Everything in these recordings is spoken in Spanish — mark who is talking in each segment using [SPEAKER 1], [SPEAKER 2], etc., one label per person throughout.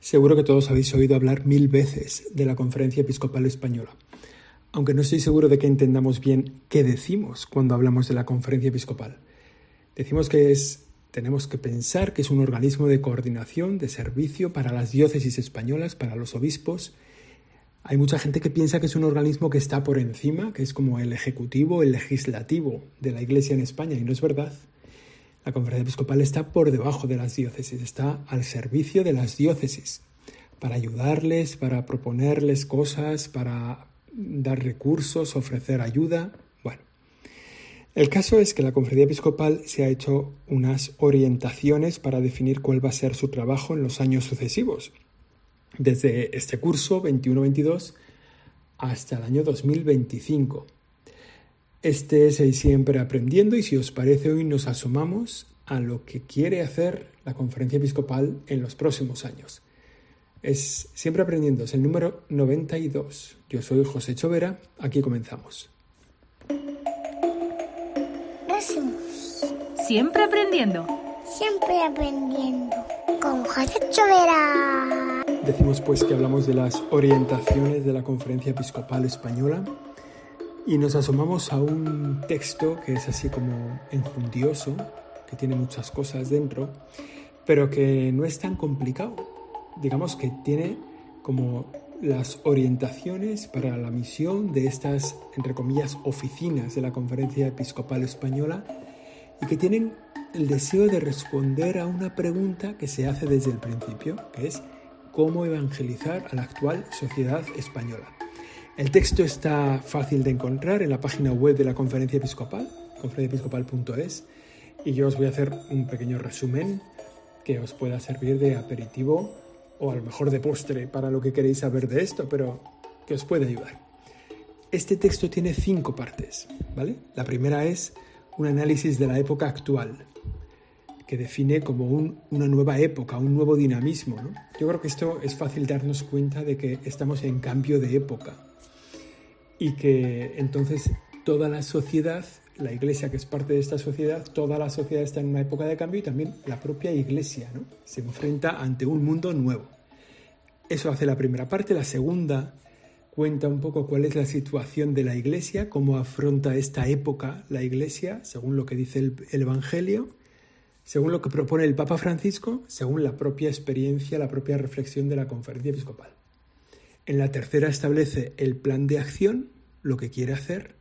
[SPEAKER 1] Seguro que todos habéis oído hablar mil veces de la Conferencia Episcopal Española, aunque no estoy seguro de que entendamos bien qué decimos cuando hablamos de la Conferencia Episcopal. Decimos que es tenemos que pensar que es un organismo de coordinación, de servicio para las diócesis españolas, para los obispos. Hay mucha gente que piensa que es un organismo que está por encima, que es como el ejecutivo, el legislativo de la Iglesia en España, y no es verdad. La conferencia episcopal está por debajo de las diócesis, está al servicio de las diócesis, para ayudarles, para proponerles cosas, para dar recursos, ofrecer ayuda. Bueno, el caso es que la conferencia episcopal se ha hecho unas orientaciones para definir cuál va a ser su trabajo en los años sucesivos, desde este curso 21-22 hasta el año 2025. Este es el siempre aprendiendo y si os parece hoy nos asomamos a lo que quiere hacer la conferencia episcopal en los próximos años. Es siempre aprendiendo, es el número 92. Yo soy José Chovera, aquí comenzamos.
[SPEAKER 2] Siempre aprendiendo.
[SPEAKER 3] Siempre aprendiendo. Con José Chovera.
[SPEAKER 1] Decimos pues que hablamos de las orientaciones de la conferencia episcopal española y nos asomamos a un texto que es así como enjundioso, que tiene muchas cosas dentro, pero que no es tan complicado. Digamos que tiene como las orientaciones para la misión de estas, entre comillas, oficinas de la Conferencia Episcopal Española y que tienen el deseo de responder a una pregunta que se hace desde el principio, que es cómo evangelizar a la actual sociedad española. El texto está fácil de encontrar en la página web de la Conferencia Episcopal, conferenciaepiscopal.es, y yo os voy a hacer un pequeño resumen que os pueda servir de aperitivo o a lo mejor de postre para lo que queréis saber de esto, pero que os puede ayudar. Este texto tiene cinco partes, ¿vale? La primera es un análisis de la época actual, que define como una nueva época, un nuevo dinamismo. Yo creo que esto es fácil darnos cuenta de que estamos en cambio de época y que entonces toda la sociedad, la iglesia que es parte de esta sociedad, toda la sociedad está en una época de cambio y también la propia iglesia se enfrenta ante un mundo nuevo. Eso hace la primera parte. La segunda cuenta un poco cuál es la situación de la iglesia, cómo afronta esta época la iglesia, según lo que dice el Evangelio, según lo que propone el Papa Francisco, según la propia experiencia, la propia reflexión de la conferencia episcopal. En la tercera establece el plan de acción, lo que quiere hacer.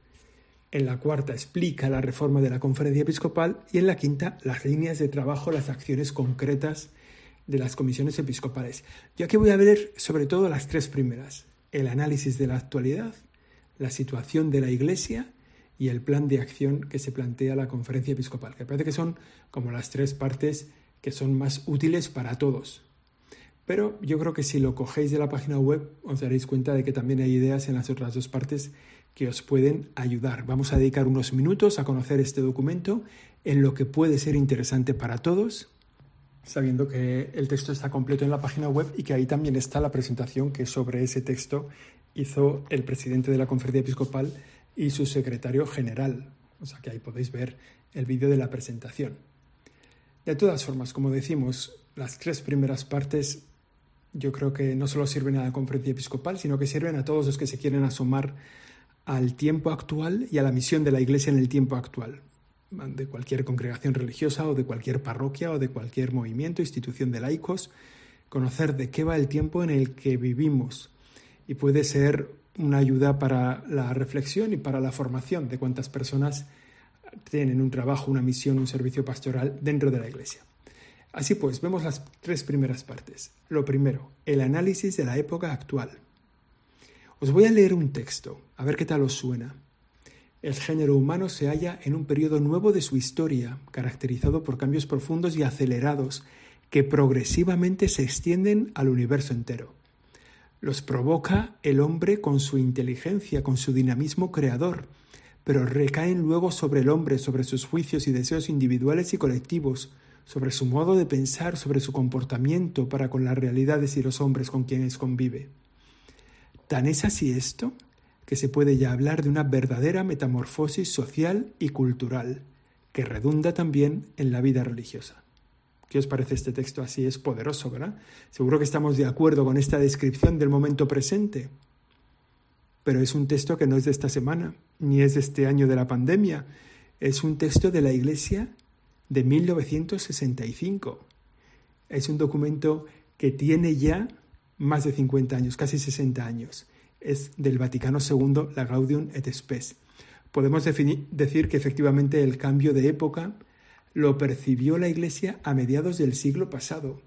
[SPEAKER 1] En la cuarta explica la reforma de la conferencia episcopal y en la quinta las líneas de trabajo, las acciones concretas de las comisiones episcopales. Yo aquí voy a ver sobre todo las tres primeras, el análisis de la actualidad, la situación de la Iglesia y el plan de acción que se plantea la conferencia episcopal, que parece que son como las tres partes que son más útiles para todos, pero yo creo que si lo cogéis de la página web os daréis cuenta de que también hay ideas en las otras dos partes que os pueden ayudar. Vamos a dedicar unos minutos a conocer este documento en lo que puede ser interesante para todos, sabiendo que el texto está completo en la página web y que ahí también está la presentación que sobre ese texto hizo el presidente de la conferencia episcopal y su secretario general. O sea que ahí podéis ver el vídeo de la presentación. De todas formas, como decimos, las tres primeras partes yo creo que no solo sirven a la conferencia episcopal, sino que sirven a todos los que se quieren asomar al tiempo actual y a la misión de la Iglesia en el tiempo actual, de cualquier congregación religiosa o de cualquier parroquia o de cualquier movimiento, institución de laicos, conocer de qué va el tiempo en el que vivimos y puede ser una ayuda para la reflexión y para la formación de cuántas personas tienen un trabajo, una misión, un servicio pastoral dentro de la Iglesia. Así pues, vemos las tres primeras partes. Lo primero, el análisis de la época actual. Os voy a leer un texto, a ver qué tal os suena. El género humano se halla en un periodo nuevo de su historia, caracterizado por cambios profundos y acelerados que progresivamente se extienden al universo entero. Los provoca el hombre con su inteligencia, con su dinamismo creador, pero recaen luego sobre el hombre, sobre sus juicios y deseos individuales y colectivos, sobre su modo de pensar, sobre su comportamiento para con las realidades y los hombres con quienes convive. Tan es así esto que se puede ya hablar de una verdadera metamorfosis social y cultural, que redunda también en la vida religiosa. ¿Qué os parece este texto así? Es poderoso, ¿verdad? Seguro que estamos de acuerdo con esta descripción del momento presente. Pero es un texto que no es de esta semana, ni es de este año de la pandemia. Es un texto de la Iglesia de 1965. Es un documento que tiene ya más de 50 años, casi 60 años. Es del Vaticano II, la Gaudium et Spes. Podemos decir que efectivamente el cambio de época lo percibió la Iglesia a mediados del siglo pasado.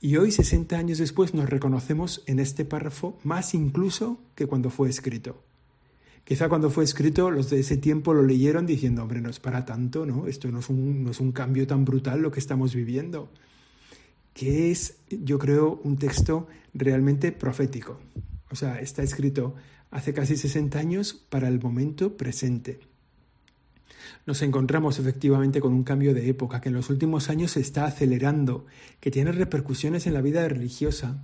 [SPEAKER 1] Y hoy, 60 años después, nos reconocemos en este párrafo más incluso que cuando fue escrito. Quizá cuando fue escrito los de ese tiempo lo leyeron diciendo, hombre, no es para tanto, ¿no? Esto no es un, no es un cambio tan brutal lo que estamos viviendo. Que es, yo creo, un texto realmente profético. O sea, está escrito hace casi 60 años para el momento presente nos encontramos efectivamente con un cambio de época que en los últimos años se está acelerando, que tiene repercusiones en la vida religiosa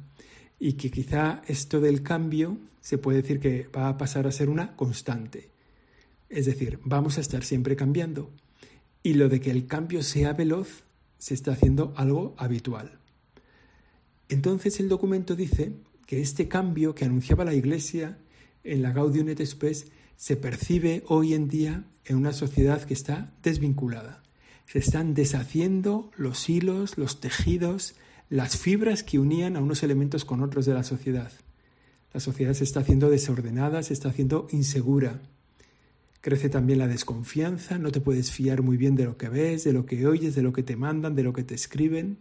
[SPEAKER 1] y que quizá esto del cambio se puede decir que va a pasar a ser una constante. Es decir, vamos a estar siempre cambiando. Y lo de que el cambio sea veloz se está haciendo algo habitual. Entonces el documento dice que este cambio que anunciaba la Iglesia en la Gaudium et Spes se percibe hoy en día en una sociedad que está desvinculada. Se están deshaciendo los hilos, los tejidos, las fibras que unían a unos elementos con otros de la sociedad. La sociedad se está haciendo desordenada, se está haciendo insegura. Crece también la desconfianza, no te puedes fiar muy bien de lo que ves, de lo que oyes, de lo que te mandan, de lo que te escriben.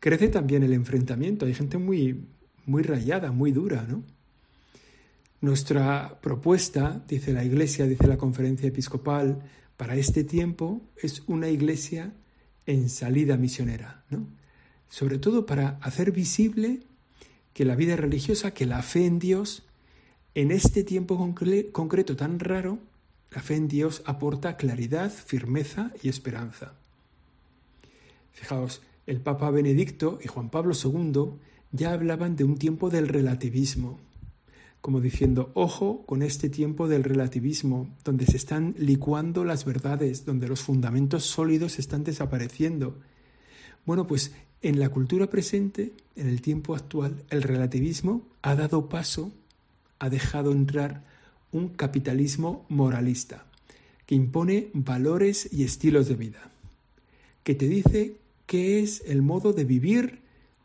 [SPEAKER 1] Crece también el enfrentamiento, hay gente muy muy rayada, muy dura, ¿no? Nuestra propuesta, dice la Iglesia, dice la Conferencia Episcopal, para este tiempo es una iglesia en salida misionera, ¿no? Sobre todo para hacer visible que la vida religiosa, que la fe en Dios, en este tiempo concreto tan raro, la fe en Dios aporta claridad, firmeza y esperanza. Fijaos, el Papa Benedicto y Juan Pablo II ya hablaban de un tiempo del relativismo, como diciendo, ojo con este tiempo del relativismo, donde se están licuando las verdades, donde los fundamentos sólidos están desapareciendo. Bueno, pues en la cultura presente, en el tiempo actual, el relativismo ha dado paso, ha dejado entrar un capitalismo moralista, que impone valores y estilos de vida, que te dice qué es el modo de vivir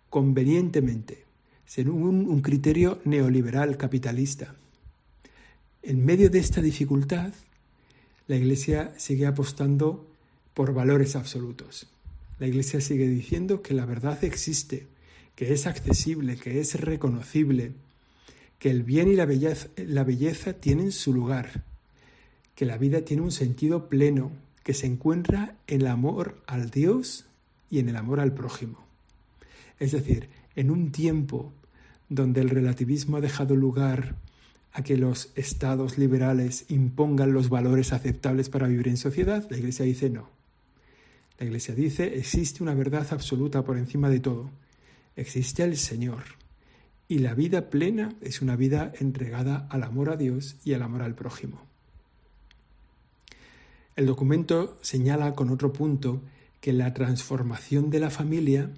[SPEAKER 1] convenientemente, según un criterio neoliberal capitalista. En medio de esta dificultad, la Iglesia sigue apostando por valores absolutos. La Iglesia sigue diciendo que la verdad existe, que es accesible, que es reconocible, que el bien y la belleza, la belleza tienen su lugar, que la vida tiene un sentido pleno, que se encuentra en el amor al Dios y en el amor al prójimo. Es decir, en un tiempo donde el relativismo ha dejado lugar a que los estados liberales impongan los valores aceptables para vivir en sociedad, la Iglesia dice no. La Iglesia dice existe una verdad absoluta por encima de todo. Existe el Señor. Y la vida plena es una vida entregada al amor a Dios y al amor al prójimo. El documento señala con otro punto que la transformación de la familia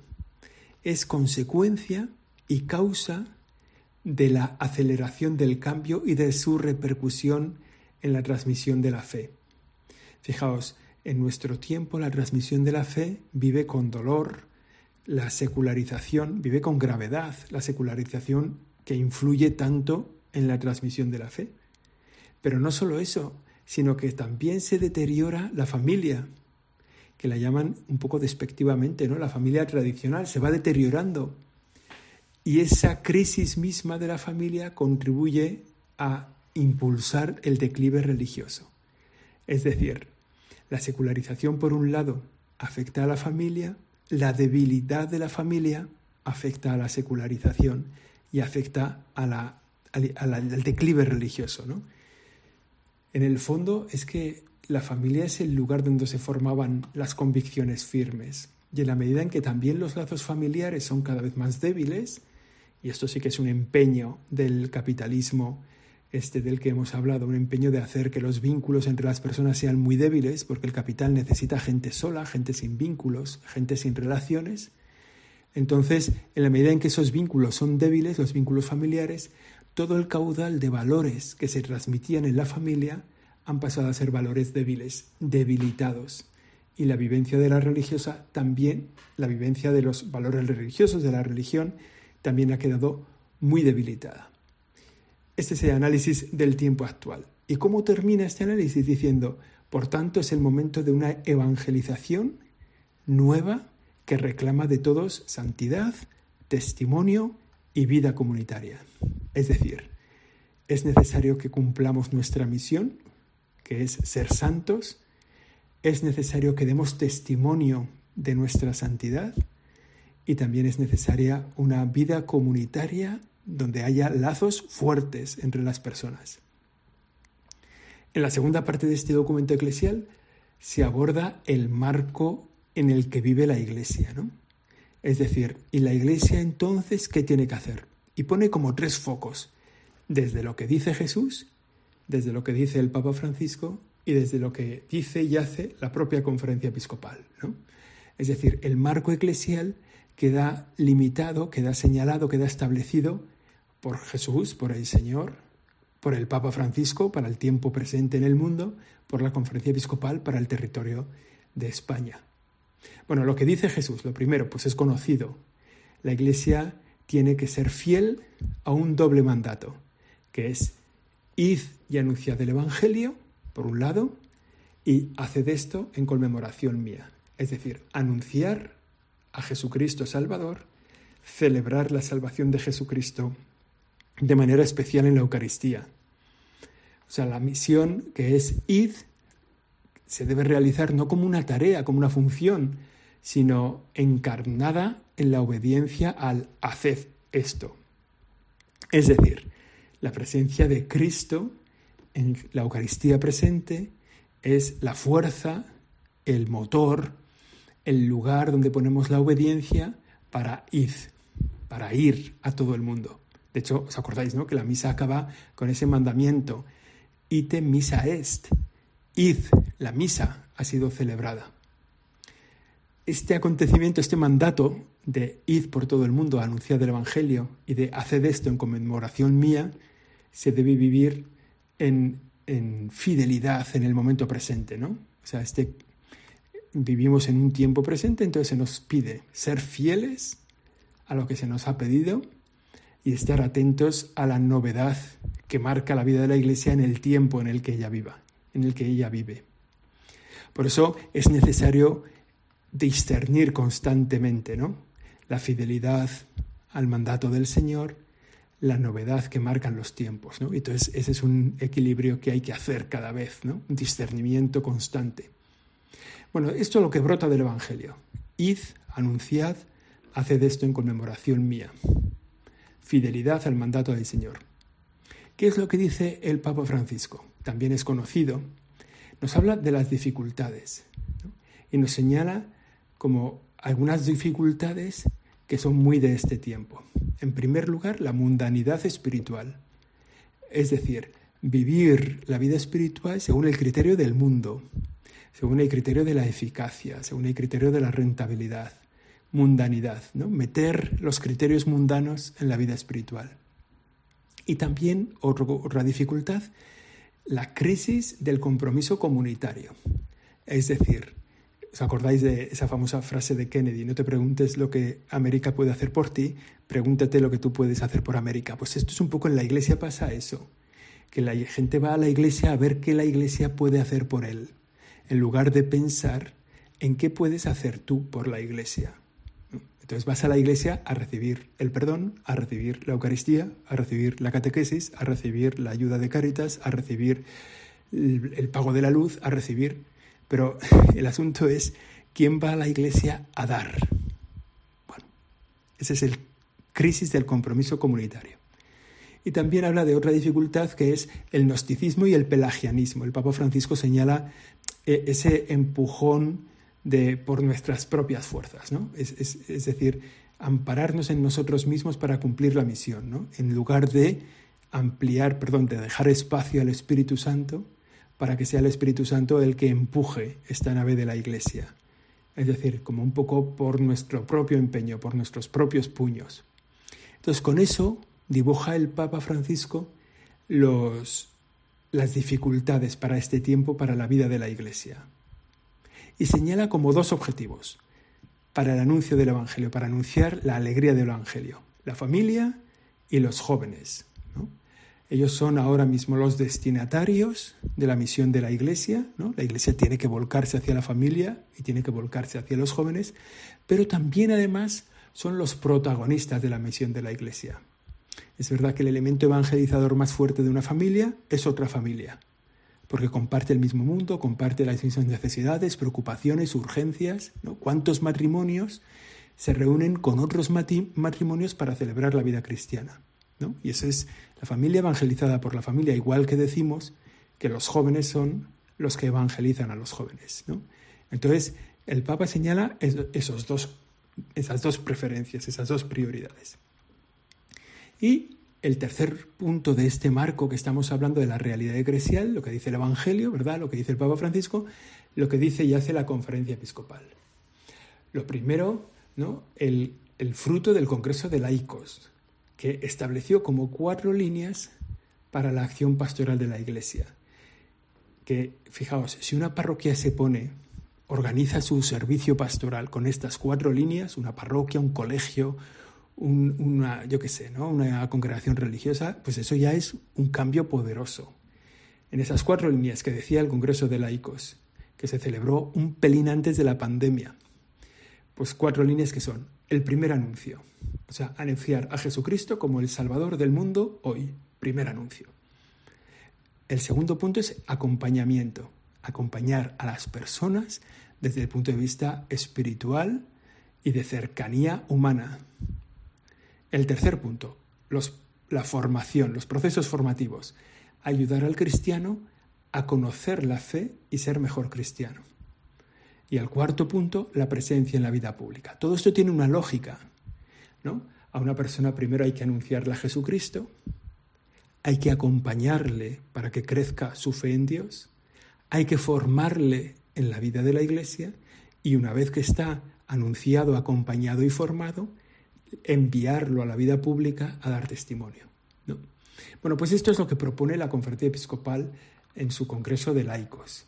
[SPEAKER 1] es consecuencia y causa de la aceleración del cambio y de su repercusión en la transmisión de la fe. Fijaos, en nuestro tiempo la transmisión de la fe vive con dolor, la secularización vive con gravedad, la secularización que influye tanto en la transmisión de la fe. Pero no solo eso, sino que también se deteriora la familia, que la llaman un poco despectivamente, ¿no? La familia tradicional se va deteriorando. Y esa crisis misma de la familia contribuye a impulsar el declive religioso. Es decir, la secularización por un lado afecta a la familia, la debilidad de la familia afecta a la secularización y afecta al declive religioso. ¿no? En el fondo es que la familia es el lugar donde se formaban las convicciones firmes. Y en la medida en que también los lazos familiares son cada vez más débiles, y esto sí que es un empeño del capitalismo este del que hemos hablado, un empeño de hacer que los vínculos entre las personas sean muy débiles, porque el capital necesita gente sola, gente sin vínculos, gente sin relaciones. Entonces, en la medida en que esos vínculos son débiles, los vínculos familiares, todo el caudal de valores que se transmitían en la familia han pasado a ser valores débiles, debilitados. Y la vivencia de la religiosa también, la vivencia de los valores religiosos de la religión, también ha quedado muy debilitada. Este es el análisis del tiempo actual. ¿Y cómo termina este análisis? Diciendo, por tanto, es el momento de una evangelización nueva que reclama de todos santidad, testimonio y vida comunitaria. Es decir, es necesario que cumplamos nuestra misión, que es ser santos, es necesario que demos testimonio de nuestra santidad y también es necesaria una vida comunitaria donde haya lazos fuertes entre las personas. En la segunda parte de este documento eclesial se aborda el marco en el que vive la Iglesia, ¿no? Es decir, ¿y la Iglesia entonces qué tiene que hacer? Y pone como tres focos, desde lo que dice Jesús, desde lo que dice el Papa Francisco y desde lo que dice y hace la propia conferencia episcopal, ¿no? Es decir, el marco eclesial queda limitado, queda señalado, queda establecido por Jesús, por el Señor, por el Papa Francisco para el tiempo presente en el mundo, por la conferencia episcopal para el territorio de España. Bueno, lo que dice Jesús, lo primero, pues es conocido. La Iglesia tiene que ser fiel a un doble mandato, que es id y anunciad el Evangelio, por un lado, y haced esto en conmemoración mía. Es decir, anunciar a Jesucristo Salvador, celebrar la salvación de Jesucristo de manera especial en la Eucaristía. O sea, la misión que es id se debe realizar no como una tarea, como una función, sino encarnada en la obediencia al haced esto. Es decir, la presencia de Cristo en la Eucaristía presente es la fuerza, el motor, el lugar donde ponemos la obediencia para ir, para ir a todo el mundo. De hecho, os acordáis, ¿no? Que la misa acaba con ese mandamiento, ite misa est, id, la misa ha sido celebrada. Este acontecimiento, este mandato de id por todo el mundo a anunciar el Evangelio y de hacer esto en conmemoración mía, se debe vivir en, en fidelidad en el momento presente, ¿no? O sea, este, vivimos en un tiempo presente, entonces se nos pide ser fieles a lo que se nos ha pedido y estar atentos a la novedad que marca la vida de la Iglesia en el tiempo en el que ella viva, en el que ella vive. Por eso es necesario discernir constantemente, ¿no? La fidelidad al mandato del Señor, la novedad que marcan los tiempos, ¿no? Entonces ese es un equilibrio que hay que hacer cada vez, ¿no? Un discernimiento constante. Bueno, esto es lo que brota del Evangelio. Id, anunciad, haced esto en conmemoración mía fidelidad al mandato del Señor. ¿Qué es lo que dice el Papa Francisco? También es conocido. Nos habla de las dificultades y nos señala como algunas dificultades que son muy de este tiempo. En primer lugar, la mundanidad espiritual, es decir, vivir la vida espiritual según el criterio del mundo, según el criterio de la eficacia, según el criterio de la rentabilidad mundanidad, ¿no? meter los criterios mundanos en la vida espiritual. Y también otra dificultad, la crisis del compromiso comunitario. Es decir, ¿os acordáis de esa famosa frase de Kennedy? No te preguntes lo que América puede hacer por ti, pregúntate lo que tú puedes hacer por América. Pues esto es un poco en la iglesia pasa eso, que la gente va a la iglesia a ver qué la iglesia puede hacer por él, en lugar de pensar en qué puedes hacer tú por la iglesia. Entonces vas a la iglesia a recibir el perdón, a recibir la Eucaristía, a recibir la catequesis, a recibir la ayuda de Cáritas, a recibir el, pago de la luz, a recibir... Pero el asunto es, ¿quién va a la iglesia a dar? Bueno, ese es el crisis del compromiso comunitario. Y también habla de otra dificultad que es el gnosticismo y el pelagianismo. El Papa Francisco señala eh, ese empujón de, por nuestras propias fuerzas, ¿no? Es, decir, ampararnos en nosotros mismos para cumplir la misión, ¿no? En lugar de ampliar, perdón, de dejar espacio al Espíritu Santo para que sea el Espíritu Santo el que empuje esta nave de la Iglesia. Es decir, como un poco por nuestro propio empeño, por nuestros propios puños. Entonces, con eso dibuja el Papa Francisco los, las dificultades para este tiempo, para la vida de la Iglesia. Y señala como dos objetivos para el anuncio del Evangelio, para anunciar la alegría del Evangelio, la familia y los jóvenes. Ellos son ahora mismo los destinatarios de la misión de la Iglesia. ¿no? La Iglesia tiene que volcarse hacia la familia y tiene que volcarse hacia los jóvenes, pero también además son los protagonistas de la misión de la Iglesia. Es verdad que el elemento evangelizador más fuerte de una familia es otra familia, porque comparte el mismo mundo, comparte las mismas necesidades, preocupaciones, urgencias. ¿no? ¿Cuántos matrimonios se reúnen con otros matrimonios para celebrar la vida cristiana? Y esa es la familia evangelizada por la familia, igual que decimos que los jóvenes son los que evangelizan a los jóvenes. Entonces, el Papa señala esos dos, esas dos preferencias, esas dos prioridades. Y el tercer punto de este marco que estamos hablando de la realidad eclesial, lo que dice el Evangelio, ¿verdad? Lo que dice el Papa Francisco, lo que dice y hace la conferencia episcopal. Lo primero, ¿no? El, fruto del Congreso de Laicos, que estableció como cuatro líneas para la acción pastoral de la Iglesia. Que, fijaos, si una parroquia se pone, organiza su servicio pastoral con estas cuatro líneas, una parroquia, un colegio, una, yo qué sé, ¿no? una congregación religiosa, pues eso ya es un cambio poderoso. En esas cuatro líneas que decía el Congreso de Laicos, que se celebró un pelín antes de la pandemia, pues cuatro líneas que son el primer anuncio, o sea, anunciar a Jesucristo como el Salvador del mundo hoy, primer anuncio. El segundo punto es acompañamiento, acompañar a las personas desde el punto de vista espiritual y de cercanía humana. El tercer punto, la formación, los procesos formativos, ayudar al cristiano a conocer la fe y ser mejor cristiano. Y el cuarto punto, la presencia en la vida pública. Todo esto tiene una lógica. ¿no? A una persona primero hay que anunciarle a Jesucristo, hay que acompañarle para que crezca su fe en Dios, hay que formarle en la vida de la iglesia y una vez que está anunciado, acompañado y formado, enviarlo a la vida pública a dar testimonio. ¿no? Bueno, pues esto es lo que propone la Conferencia Episcopal en su Congreso de Laicos.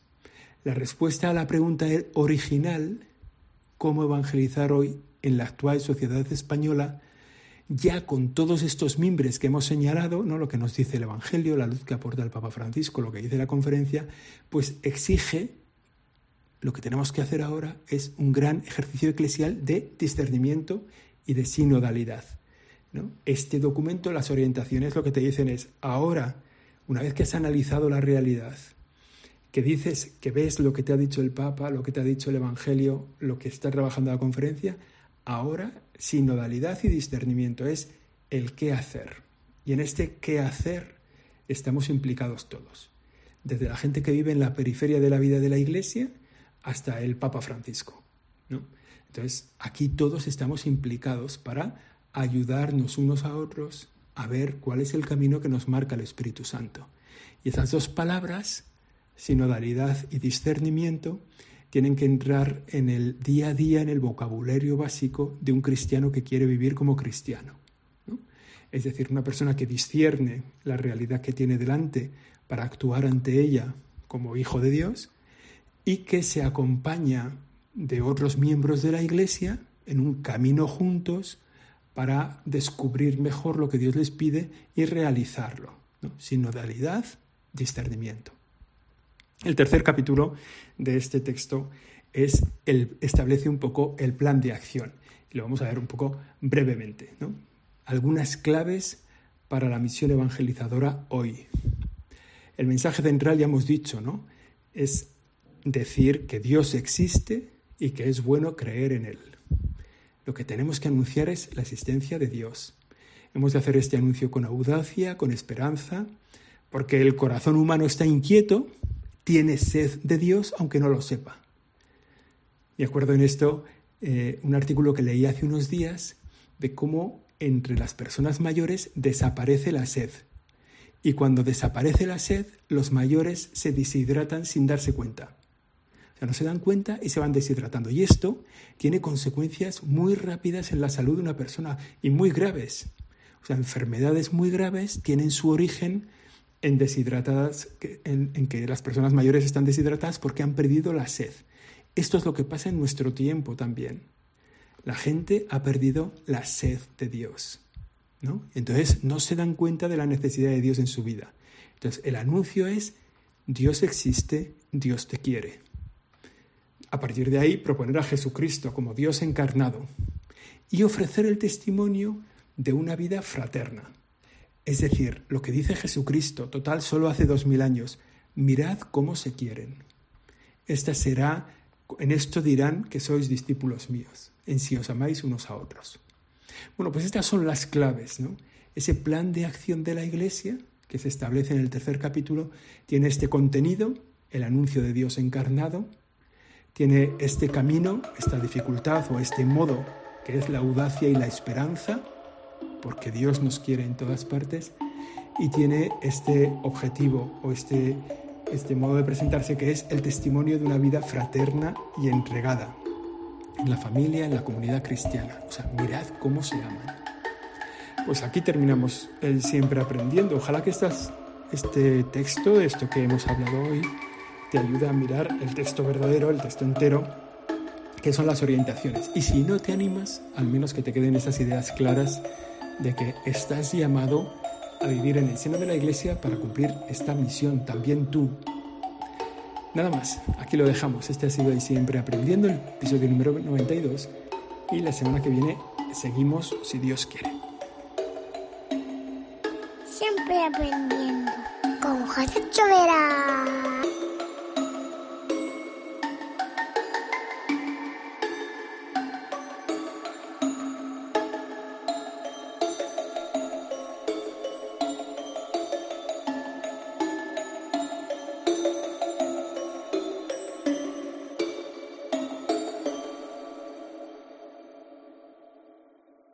[SPEAKER 1] La respuesta a la pregunta original, ¿cómo evangelizar hoy en la actual sociedad española? Ya con todos estos mimbres que hemos señalado, ¿no? lo que nos dice el Evangelio, la luz que aporta el Papa Francisco, lo que dice la conferencia, pues exige, lo que tenemos que hacer ahora es un gran ejercicio eclesial de discernimiento y de sinodalidad. ¿no? Este documento, las orientaciones, lo que te dicen es, ahora, una vez que has analizado la realidad, que dices, que ves lo que te ha dicho el Papa, lo que te ha dicho el Evangelio, lo que está trabajando la conferencia, ahora sinodalidad y discernimiento es el qué hacer. Y en este qué hacer estamos implicados todos, desde la gente que vive en la periferia de la vida de la Iglesia hasta el Papa Francisco. ¿no? Entonces, aquí todos estamos implicados para ayudarnos unos a otros a ver cuál es el camino que nos marca el Espíritu Santo. Y esas dos palabras sinodalidad y discernimiento tienen que entrar en el día a día, en el vocabulario básico de un cristiano que quiere vivir como cristiano. Es decir, una persona que discierne la realidad que tiene delante para actuar ante ella como hijo de Dios y que se acompaña de otros miembros de la Iglesia en un camino juntos para descubrir mejor lo que Dios les pide y realizarlo. Sinodalidad, discernimiento. El tercer capítulo de este texto es el, establece un poco el plan de acción. Y lo vamos a ver un poco brevemente. Algunas claves para la misión evangelizadora hoy. El mensaje central, ya hemos dicho, ¿no? es decir que Dios existe y que es bueno creer en Él. Lo que tenemos que anunciar es la existencia de Dios. Hemos de hacer este anuncio con audacia, con esperanza, porque el corazón humano está inquieto tiene sed de Dios aunque no lo sepa. Y acuerdo en esto eh, un artículo que leí hace unos días de cómo entre las personas mayores desaparece la sed Y cuando desaparece la sed, los mayores se deshidratan sin darse cuenta. Sea, no se dan cuenta y se van deshidratando. Y esto tiene consecuencias muy rápidas en la salud de una persona y muy graves. O sea, enfermedades muy graves tienen su origen en deshidratadas, en, en que las personas mayores están deshidratadas porque han perdido la sed. Esto es lo que pasa en nuestro tiempo también. La gente ha perdido la sed de Dios. ¿no? Entonces no se dan cuenta de la necesidad de Dios en su vida. Entonces el anuncio es, Dios existe, Dios te quiere. A partir de ahí, proponer a Jesucristo como Dios encarnado y ofrecer el testimonio de una vida fraterna. Es decir, lo que dice Jesucristo, total, solo hace dos mil años, mirad cómo se quieren. Esta será, en esto dirán que sois discípulos míos, en si os amáis unos a otros. Bueno, pues estas son las claves, ¿no? Ese plan de acción de la Iglesia, que se establece en el tercer capítulo, tiene este contenido, el anuncio de Dios encarnado, tiene este camino, esta dificultad o este modo, que es la audacia y la esperanza, porque Dios nos quiere en todas partes, y tiene este objetivo o este, este modo de presentarse que es el testimonio de una vida fraterna y entregada, en la familia, en la comunidad cristiana. O sea, mirad cómo se aman. Pues aquí terminamos el siempre aprendiendo. Ojalá que este texto, esto que hemos hablado hoy, te ayude a mirar el texto verdadero, el texto entero, que son las orientaciones. Y si no te animas, al menos que te queden esas ideas claras de que estás llamado a vivir en el seno de la iglesia para cumplir esta misión, también tú, Nada más, aquí lo dejamos. Este ha sido ahí siempre aprendiendo, el episodio número 92. Y la semana que viene seguimos si Dios quiere.
[SPEAKER 3] Siempre aprendiendo con José Chovera.